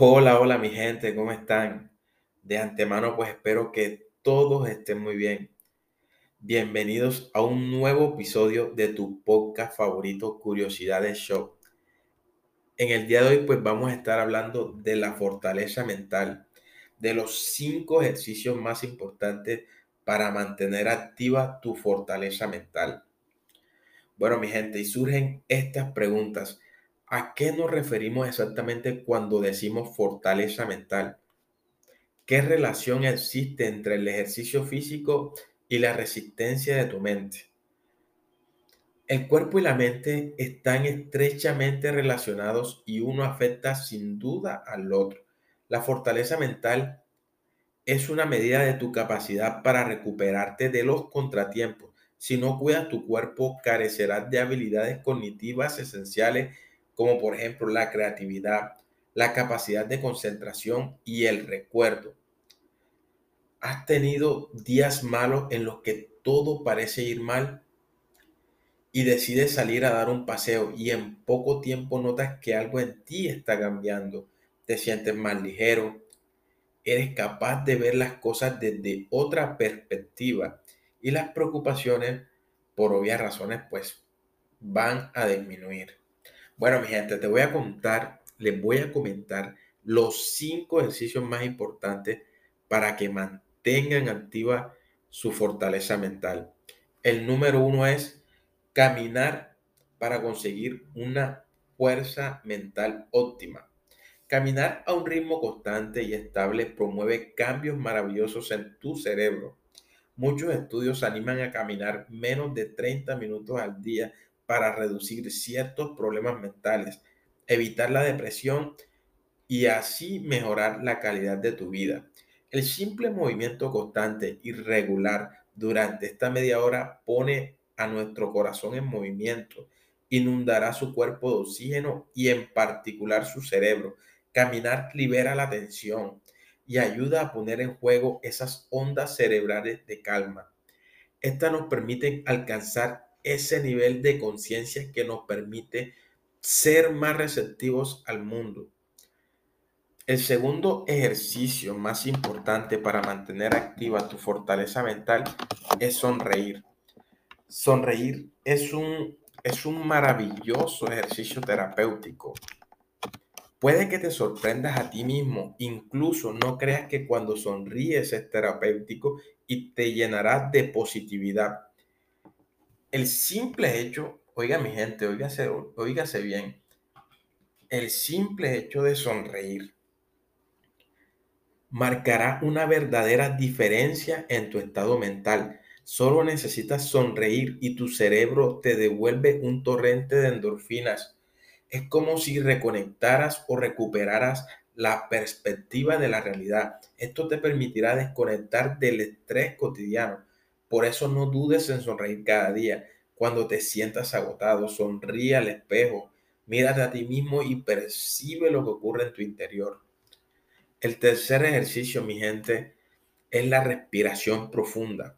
Hola, hola mi gente, ¿cómo están? De antemano pues espero que todos estén muy bien. Bienvenidos a un nuevo episodio de tu podcast favorito Curiosidades Show. En el día de hoy pues vamos a estar hablando de la fortaleza mental, de los cinco ejercicios más importantes para mantener activa tu fortaleza mental. Bueno mi gente, y surgen estas preguntas. ¿A qué nos referimos exactamente cuando decimos fortaleza mental? ¿Qué relación existe entre el ejercicio físico y la resistencia de tu mente? El cuerpo y la mente están estrechamente relacionados y uno afecta sin duda al otro. La fortaleza mental es una medida de tu capacidad para recuperarte de los contratiempos. Si no cuidas tu cuerpo, carecerás de habilidades cognitivas esenciales como por ejemplo la creatividad, la capacidad de concentración y el recuerdo. ¿Has tenido días malos en los que todo parece ir mal y decides salir a dar un paseo y en poco tiempo notas que algo en ti está cambiando? Te sientes más ligero, eres capaz de ver las cosas desde otra perspectiva y las preocupaciones, por obvias razones, pues van a disminuir. Bueno, mi gente, te voy a contar, les voy a comentar los cinco ejercicios más importantes para que mantengan activa su fortaleza mental. El número uno es caminar para conseguir una fuerza mental óptima. Caminar a un ritmo constante y estable promueve cambios maravillosos en tu cerebro. Muchos estudios animan a caminar menos de 30 minutos al día para reducir ciertos problemas mentales, evitar la depresión y así mejorar la calidad de tu vida. El simple movimiento constante y regular durante esta media hora pone a nuestro corazón en movimiento, inundará su cuerpo de oxígeno y en particular su cerebro. Caminar libera la tensión y ayuda a poner en juego esas ondas cerebrales de calma. Estas nos permiten alcanzar ese nivel de conciencia que nos permite ser más receptivos al mundo. El segundo ejercicio más importante para mantener activa tu fortaleza mental es sonreír. Sonreír es un, es un maravilloso ejercicio terapéutico. Puede que te sorprendas a ti mismo, incluso no creas que cuando sonríes es terapéutico y te llenará de positividad el simple hecho, oiga mi gente, oígase, oígase bien, el simple hecho de sonreír marcará una verdadera diferencia en tu estado mental. Solo necesitas sonreír y tu cerebro te devuelve un torrente de endorfinas. Es como si reconectaras o recuperaras la perspectiva de la realidad. Esto te permitirá desconectar del estrés cotidiano por eso no dudes en sonreír cada día. Cuando te sientas agotado, sonríe al espejo, mírate a ti mismo y percibe lo que ocurre en tu interior. El tercer ejercicio, mi gente, es la respiración profunda.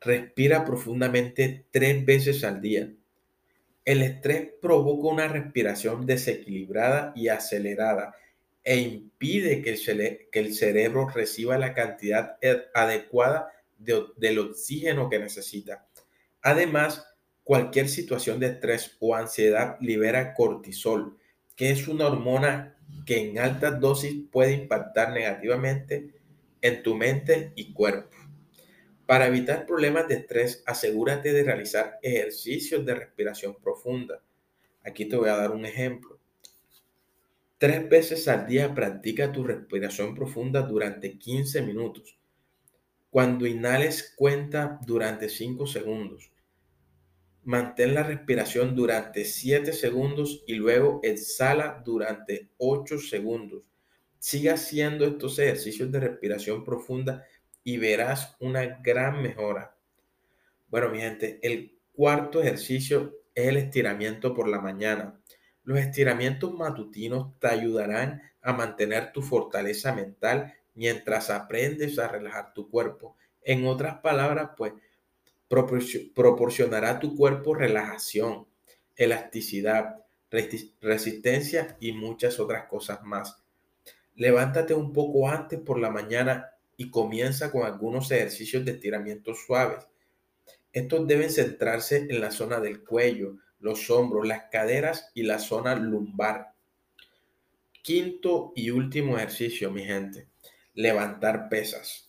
Respira profundamente tres veces al día. El estrés provoca una respiración desequilibrada y acelerada e impide que el, cerebro reciba la cantidad adecuada del oxígeno que necesita. Además, cualquier situación de estrés o ansiedad libera cortisol, que es una hormona que en altas dosis puede impactar negativamente en tu mente y cuerpo. Para evitar problemas de estrés, asegúrate de realizar ejercicios de respiración profunda. Aquí te voy a dar un ejemplo. Tres veces al día practica tu respiración profunda durante 15 minutos. Cuando inhales, cuenta durante 5 segundos. Mantén la respiración durante 7 segundos y luego exhala durante 8 segundos. Siga haciendo estos ejercicios de respiración profunda y verás una gran mejora. Bueno, mi gente, el cuarto ejercicio es el estiramiento por la mañana. Los estiramientos matutinos te ayudarán a mantener tu fortaleza mental mientras aprendes a relajar tu cuerpo. En otras palabras, pues proporcionará a tu cuerpo relajación, elasticidad, resistencia y muchas otras cosas más. Levántate un poco antes por la mañana y comienza con algunos ejercicios de estiramiento suaves. Estos deben centrarse en la zona del cuello, los hombros, las caderas y la zona lumbar. Quinto y último ejercicio, mi gente, levantar pesas.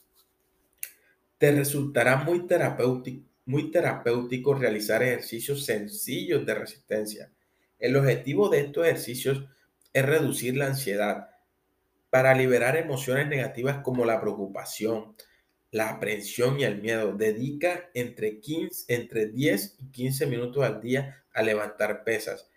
Te resultará muy terapéutico, muy terapéutico realizar ejercicios sencillos de resistencia. El objetivo de estos ejercicios es reducir la ansiedad para liberar emociones negativas como la preocupación, la aprensión y el miedo. Dedica entre, 15, entre 10 y 15 minutos al día a levantar pesas.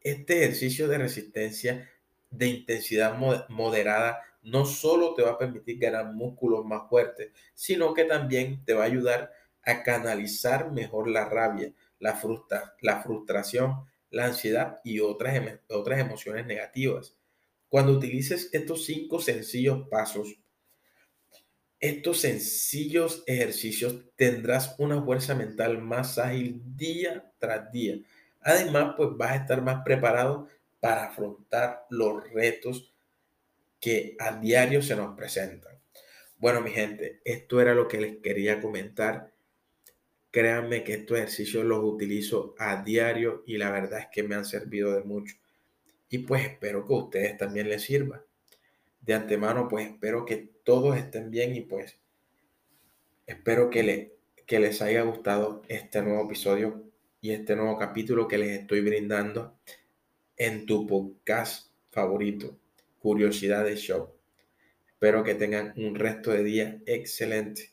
Este ejercicio de resistencia de intensidad moderada no solo te va a permitir ganar músculos más fuertes, sino que también te va a ayudar a canalizar mejor la rabia, la, frustra la frustración, la ansiedad y otras, otras emociones negativas. Cuando utilices estos cinco sencillos pasos, estos sencillos ejercicios tendrás una fuerza mental más ágil día tras día. Además, pues vas a estar más preparado para afrontar los retos que a diario se nos presentan. Bueno, mi gente, esto era lo que les quería comentar. Créanme que estos ejercicios los utilizo a diario y la verdad es que me han servido de mucho. Y pues espero que a ustedes también les sirva de antemano, pues espero que todos estén bien y pues espero que, le, que les haya gustado este nuevo episodio y este nuevo capítulo que les estoy brindando en tu podcast favorito, Curiosidades Show. Espero que tengan un resto de día excelente.